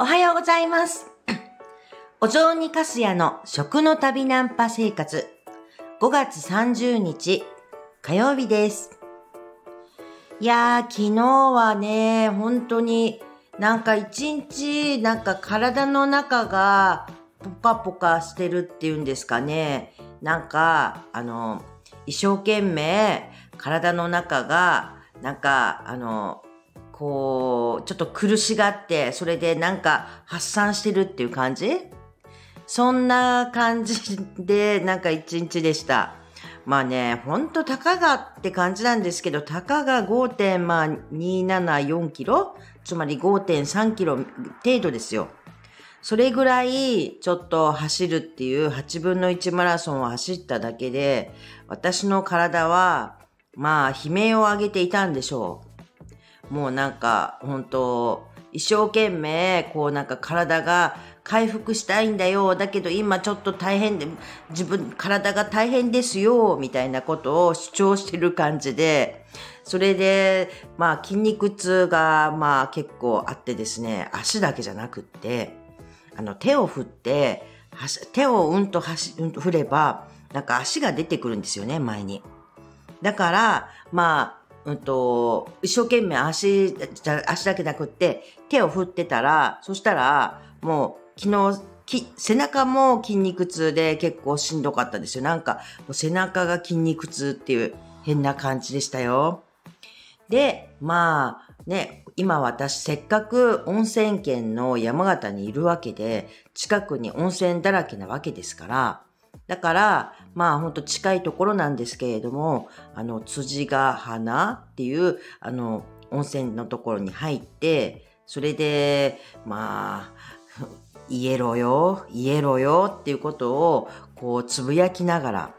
おはようございます。お雑煮かすやの食の旅ナンパ生活。5月30日火曜日です。いやー、昨日はね、本当になんか一日なんか体の中がポカポカしてるっていうんですかね。なんか、あの、一生懸命体の中がなんか、あの、こう、ちょっと苦しがって、それでなんか発散してるっていう感じ？そんな感じで、なんか一日でした。まあね、ほんとたかがって感じなんですけど、たかが5.274キロ？つまり5.3キロ程度ですよ。それぐらいちょっと走るっていう8分の1マラソンを走っただけで、私の体は、まあ悲鳴を上げていたんでしょう。もうなんか、本当一生懸命、こうなんか体が回復したいんだよ。だけど今ちょっと大変で、自分、体が大変ですよ。みたいなことを主張してる感じで、それで、まあ筋肉痛がまあ結構あってですね、足だけじゃなくって、あの手を振って、手をうんとはし、うんと振れば、なんか足が出てくるんですよね、前に。だから、まあ、うんと、一生懸命足、足だけなくって手を振ってたら、そしたら、もう昨日、き背中も筋肉痛で結構しんどかったですよ。なんか、背中が筋肉痛っていう変な感じでしたよ。で、まあ、ね、今私せっかく温泉県の山形にいるわけで、近くに温泉だらけなわけですから、だから、まあほんと近いところなんですけれども、あの、辻ヶ花っていう、あの、温泉のところに入って、それで、まあ、言えろよ、言えろよっていうことを、こう、つぶやきながら、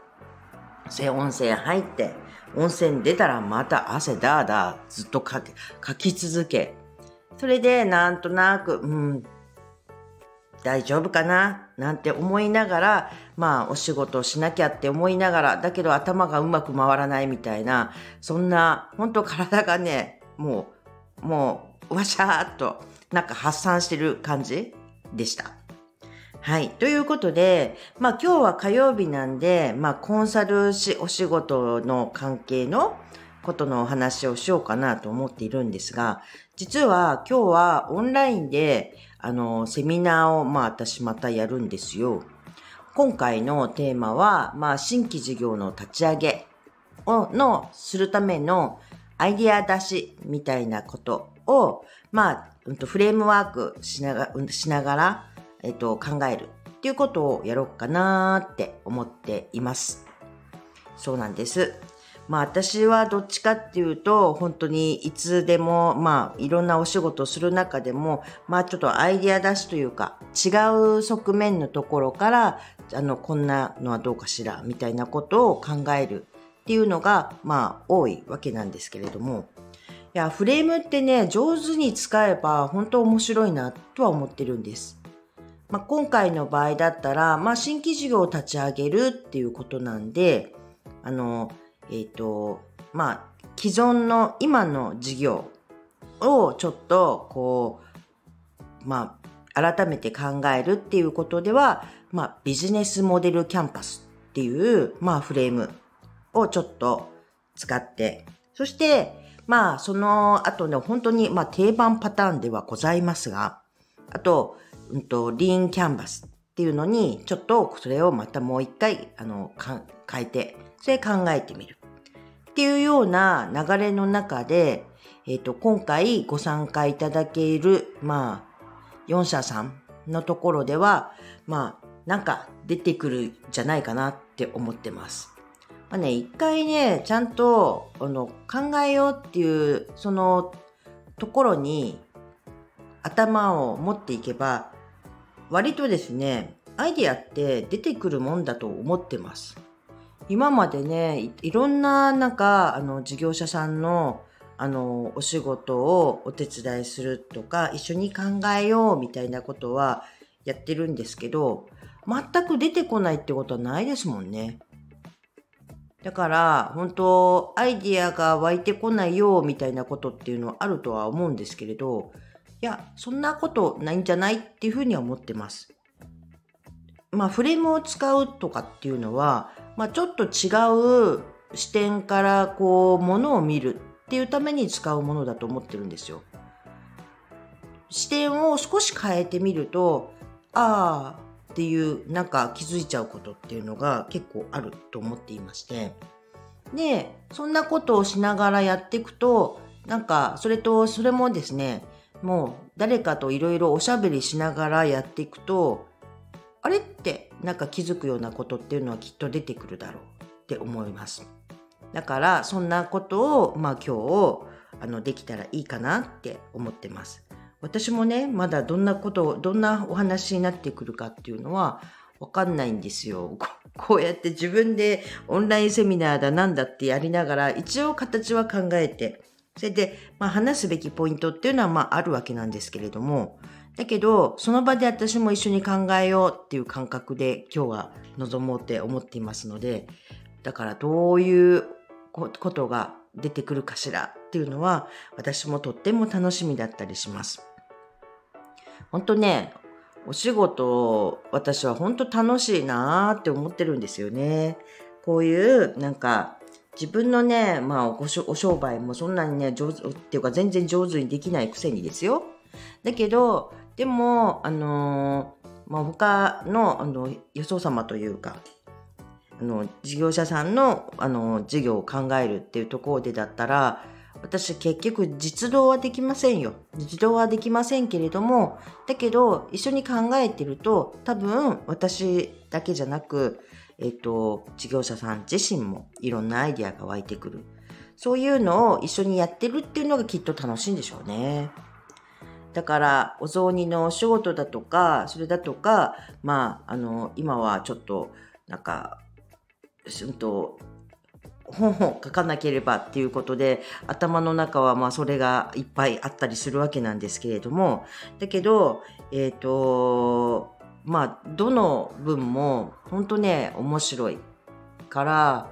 せ温泉入って、温泉出たらまた汗だーだーずっとかけ、かき続け、それでなんとなく、うん、大丈夫かな？なんて思いながら、まあお仕事をしなきゃって思いながら、だけど頭がうまく回らないみたいな、そんな、本当体がね、もう、もう、わしゃーっと、なんか発散してる感じでした。はい。ということで、まあ今日は火曜日なんで、まあコンサルし、お仕事の関係のことのお話をしようかなと思っているんですが、実は今日はオンラインで、あの、セミナーを、まあ私またやるんですよ。今回のテーマは、まあ新規事業の立ち上げを、の、するためのアイディア出しみたいなことを、まあ、うんとフレームワークしながしながら、えっと、考えるっていうことをやろうかなって思っています。そうなんです。まあ私はどっちかっていうと、本当にいつでも、まあいろんなお仕事をする中でも、まあちょっとアイディア出しというか、違う側面のところから、あの、こんなのはどうかしら、みたいなことを考えるっていうのが、まあ多いわけなんですけれども、いや、フレームってね、上手に使えば本当面白いなとは思ってるんです。まあ、今回の場合だったら、まあ、新規事業を立ち上げるっていうことなんで、あの、えっ、と、まあ、既存の今の事業をちょっと、こう、まあ、改めて考えるっていうことでは、まあ、ビジネスモデルキャンパスっていう、まあ、フレームをちょっと使って、そして、まあ、その後ね、本当に、まあ、定番パターンではございますが、あと、うんと、リーンキャンバスっていうのに、ちょっとそれをまたもう一回、あの、変えて、それ考えてみる。っていうような流れの中で、えっ、と、今回ご参加いただける、まあ、4社さんのところでは、まあ、なんか出てくるんじゃないかなって思ってます。まあね、一回ね、ちゃんと、あの、考えようっていう、その、ところに、頭を持っていけば、割とですね、アイディアって出てくるもんだと思ってます。今までね、いいろんな、なんか、あの、事業者さんの、あの、お仕事をお手伝いするとか、一緒に考えようみたいなことはやってるんですけど、全く出てこないってことはないですもんね。だから、本当アイディアが湧いてこないよみたいなことっていうのはあるとは思うんですけれど、いや、そんなことないんじゃないっていうふうには思ってます。まあ、フレームを使うとかっていうのは、まあ、ちょっと違う視点からこう、ものを見るっていうために使うものだと思ってるんですよ。視点を少し変えてみると、ああっていうなんか気づいちゃうことっていうのが結構あると思っていまして。で、そんなことをしながらやっていくと、なんかそれと、それもですね、もう誰かといろいろおしゃべりしながらやっていくと、あれってなんか気づくようなことっていうのはきっと出てくるだろうって思います。だからそんなことをまあ今日あのできたらいいかなって思ってます。私もね、まだどんなこと、どんなお話になってくるかっていうのはわかんないんですよ。こうやって自分でオンラインセミナーだなんだってやりながら一応形は考えて、それで、まあ、話すべきポイントっていうのはまああるわけなんですけれども、だけど、その場で私も一緒に考えようっていう感覚で今日は臨もうって思っていますので、だからどういうことが出てくるかしらっていうのは私もとっても楽しみだったりします。本当ね、お仕事、私は本当楽しいなーって思ってるんですよね。こういうなんか自分のね、まあお商売もそんなにね、上手っていうか全然上手にできないくせにですよ。だけど、でも、あのー、まあ、他の、あの、予想様というか、あの、事業者さんの、あの、事業を考えるっていうところでだったら、私結局実動はできませんよ。実動はできませんけれども、だけど一緒に考えてると多分私だけじゃなく、えっ、と、事業者さん自身もいろんなアイデアが湧いてくる。そういうのを一緒にやってるっていうのがきっと楽しいんでしょうね。だから、お雑煮のお仕事だとか、それだとか、まあ、あの、今はちょっと、なんか、うんと、本を書かなければっていうことで、頭の中はまあそれがいっぱいあったりするわけなんですけれども、だけど、えっ、ー、と、まあ、どの文も本当ね、面白いから、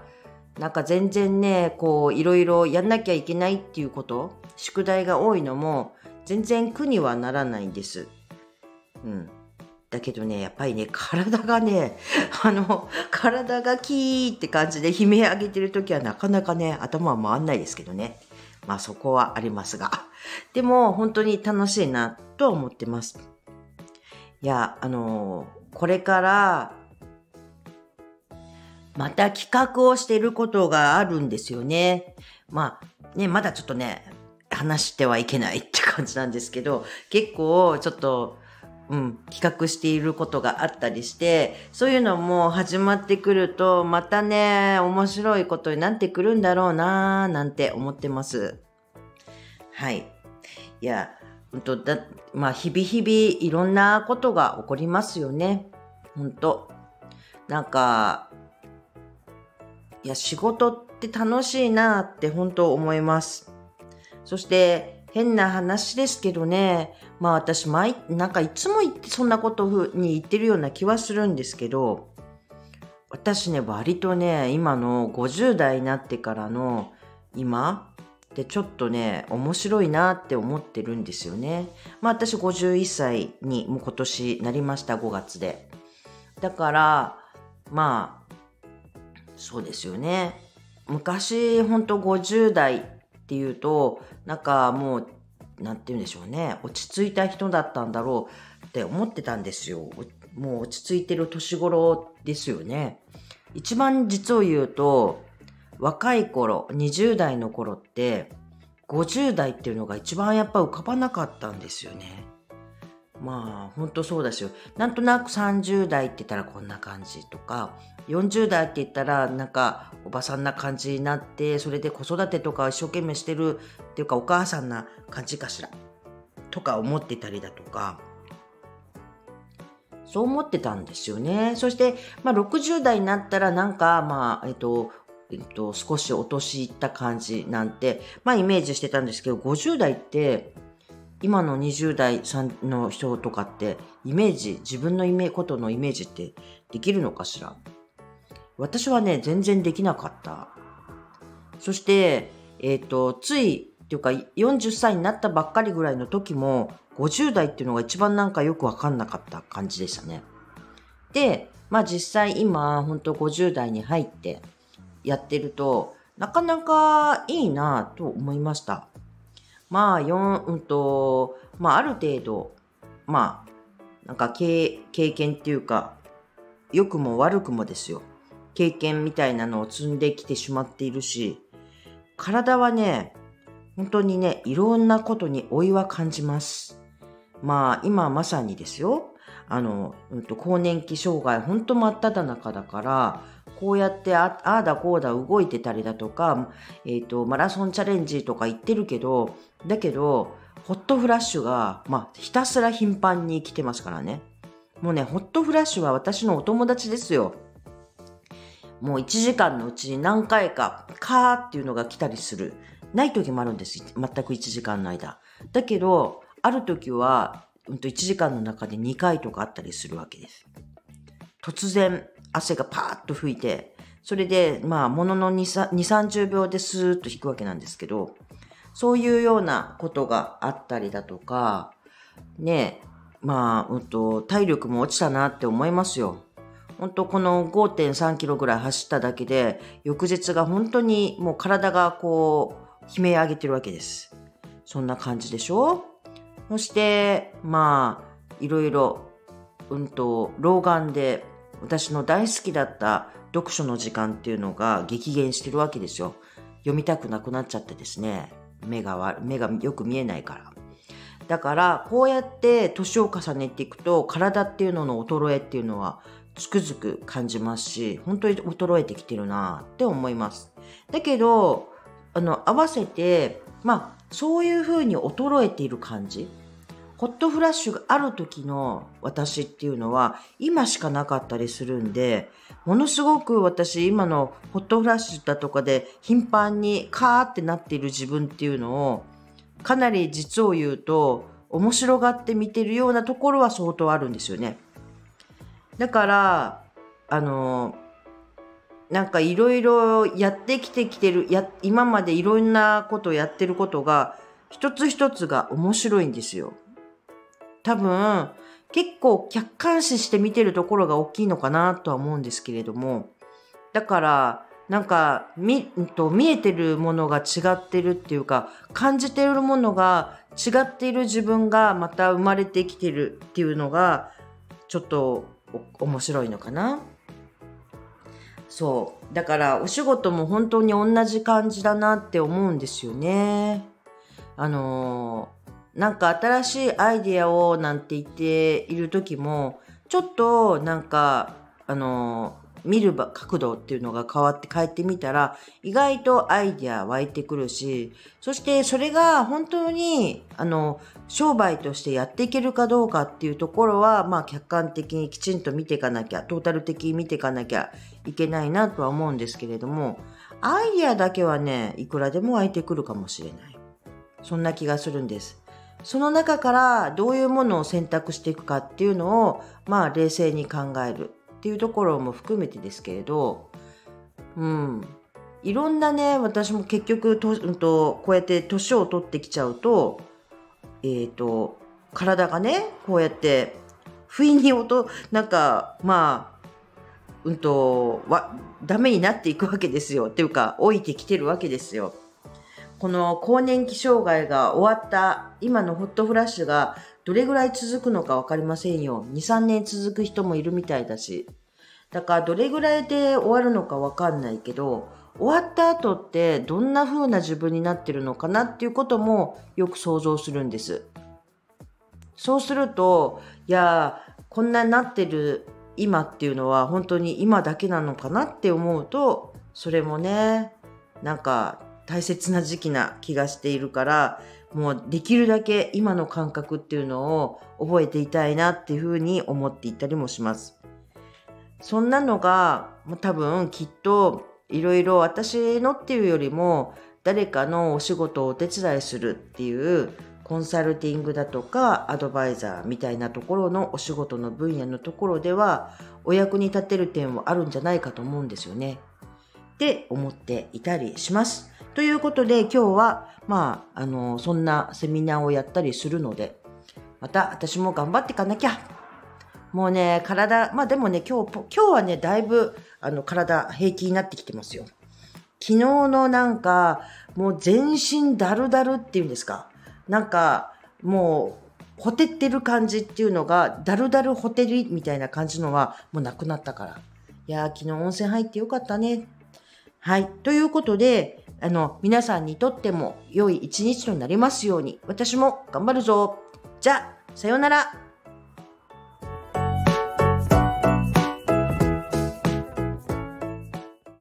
なんか全然ね、こう、いろいろやんなきゃいけないっていうこと、宿題が多いのも、全然苦にはならないんです。うん。だけどね、やっぱりね、体がね、あの、体がキーって感じで悲鳴上げてるときはなかなかね、頭は回んないですけどね。まあそこはありますが。でも、本当に楽しいなとは思ってます。いや、あの、これから、また企画をしていることがあるんですよね。まあ、ね、まだちょっとね、話してはいけないって感じなんですけど、結構ちょっと、うん、企画していることがあったりして、そういうのも始まってくると、またね、面白いことになってくるんだろうなーなんて思ってます。はい。いや、本当だ、まあ、日々日々いろんなことが起こりますよね。本当なんか、いや、仕事って楽しいなって本当思います。そして変な話ですけどね、まあ私毎、なんかいつも言ってそんなことに言ってるような気はするんですけど、私ね、割とね、今の50代になってからの今でちょっとね、面白いなって思ってるんですよね。まあ私51歳にもう今年なりました5月で。だから、まあ、そうですよね。昔、ほんと50代っていうと、なんかもう、何て言うんでしょうね。落ち着いた人だったんだろうって思ってたんですよ。もう落ち着いてる年頃ですよね。一番実を言うと、若い頃、20代の頃って、50代っていうのが一番やっぱ浮かばなかったんですよね。まあ、ほんとそうですよ。なんとなく30代って言ったらこんな感じとか、40代って言ったらなんかおばさんな感じになってそれで子育てとか一生懸命してるっていうかお母さんな感じかしらとか思ってたりだとかそう思ってたんですよね。そして、まあ、60代になったらなんか、まあ、えっと、えっと、少しお年いった感じなんて、まあ、イメージしてたんですけど、50代って、今の20代さんの人とかって、イメージ、自分のイメことのイメージってできるのかしら？私はね、全然できなかった。そして、えっ、ー、と、つい、っていうか、40歳になったばっかりぐらいの時も、50代っていうのが一番なんかよくわかんなかった感じでしたね。で、まあ実際今、本当50代に入ってやってると、なかなかいいなと思いました。まあ、4、うんと、まあある程度、まあ、なんか経経験っていうか、良くも悪くもですよ。経験みたいなのを積んできてしまっているし、体はね、本当にね、いろんなことに老いは感じます。まあ、今まさにですよ。あの、うんと、更年期障害、本当真っ只中だから、こうやってああだこうだ動いてたりだとか、えっ、ー、と、マラソンチャレンジとか言ってるけど、だけど、ホットフラッシュが、まあ、ひたすら頻繁に来てますからね。もうね、ホットフラッシュは私のお友達ですよ。もう1時間のうちに何回か、カーっていうのが来たりする。ない時もあるんです。全く1時間の間。だけど、ある時は、うんと1時間の中で2回とかあったりするわけです。突然、汗がパーッと吹いて、それで、まあ、ものの2、30秒でスーッと引くわけなんですけど、そういうようなことがあったりだとか、ねまあ、うんと、体力も落ちたなって思いますよ。本当この5.3キロぐらい走っただけで、翌日が本当にもう体がこう、悲鳴上げてるわけです。そんな感じでしょ？そして、まあ、いろいろ、うんと、老眼で私の大好きだった読書の時間っていうのが激減してるわけですよ。読みたくなくなっちゃってですね。目が、目がよく見えないから。だから、こうやって年を重ねていくと、体っていうのの衰えっていうのはつくづく感じますし、本当に衰えてきてるなって思います。だけど、あの、合わせて、まあ、そういうふうに衰えている感じ。ホットフラッシュがある時の私っていうのは今しかなかったりするんで、ものすごく私今のホットフラッシュだとかで頻繁にカーってなっている自分っていうのをかなり実を言うと面白がって見てるようなところは相当あるんですよね。だから、あの、なんかいろいろやってきてきてる、や、今までいろんなことをやってることが、一つ一つが面白いんですよ。多分、結構客観視して見てるところが大きいのかなとは思うんですけれども、だから、なんか、み、と、見えてるものが違ってるっていうか、感じてるものが違っている自分がまた生まれてきてるっていうのが、ちょっと面白いのかな。そう。だからお仕事も本当に同じ感じだなって思うんですよね。あの、なんか新しいアイディアをなんて言っている時も、ちょっとなんか、あの見る角度っていうのが変わって変えてみたら、意外とアイデア湧いてくるし、そしてそれが本当に、あの、商売としてやっていけるかどうかっていうところは、まあ客観的にきちんと見ていかなきゃ、トータル的に見ていかなきゃいけないなとは思うんですけれども、アイデアだけはね、いくらでも湧いてくるかもしれない。そんな気がするんです。その中からどういうものを選択していくかっていうのを、まあ冷静に考える。っていうところも含めてですけれど、うん。いろんなね、私も結局と、うんと、こうやって年を取ってきちゃうと、えっ、ー、と、体がね、こうやって、不意に音、なんか、まあ、うんと、わ、ダメになっていくわけですよ。っていうか、老いてきてるわけですよ。この更年期障害が終わった今のホットフラッシュがどれぐらい続くのかわかりませんよ。2、3年続く人もいるみたいだし。だからどれぐらいで終わるのかわかんないけど、終わった後ってどんな風な自分になってるのかなっていうこともよく想像するんです。そうすると、いや、こんなになってる今っていうのは本当に今だけなのかなって思うと、それもね、なんか大切な時期な気がしているから、もうできるだけ今の感覚っていうのを覚えていたいなっていうふうに思っていたりもします。そんなのが多分きっといろいろ私のっていうよりも誰かのお仕事をお手伝いするっていうコンサルティングだとかアドバイザーみたいなところのお仕事の分野のところではお役に立てる点もあるんじゃないかと思うんですよね。って思っていたりします。ということで今日は、まあ、あの、そんなセミナーをやったりするので、また私も頑張っていかなきゃ。もうね、体、まあでもね、今日、今日はね、だいぶ、あの、体平気になってきてますよ。昨日のなんか、もう全身だるだるっていうんですか。なんか、もう、ほてってる感じっていうのが、だるだるほてりみたいな感じのは、もうなくなったから。いやー、昨日温泉入ってよかったね。はい。ということで、あの、皆さんにとっても良い一日となりますように、私も頑張るぞ。じゃあ、さようなら。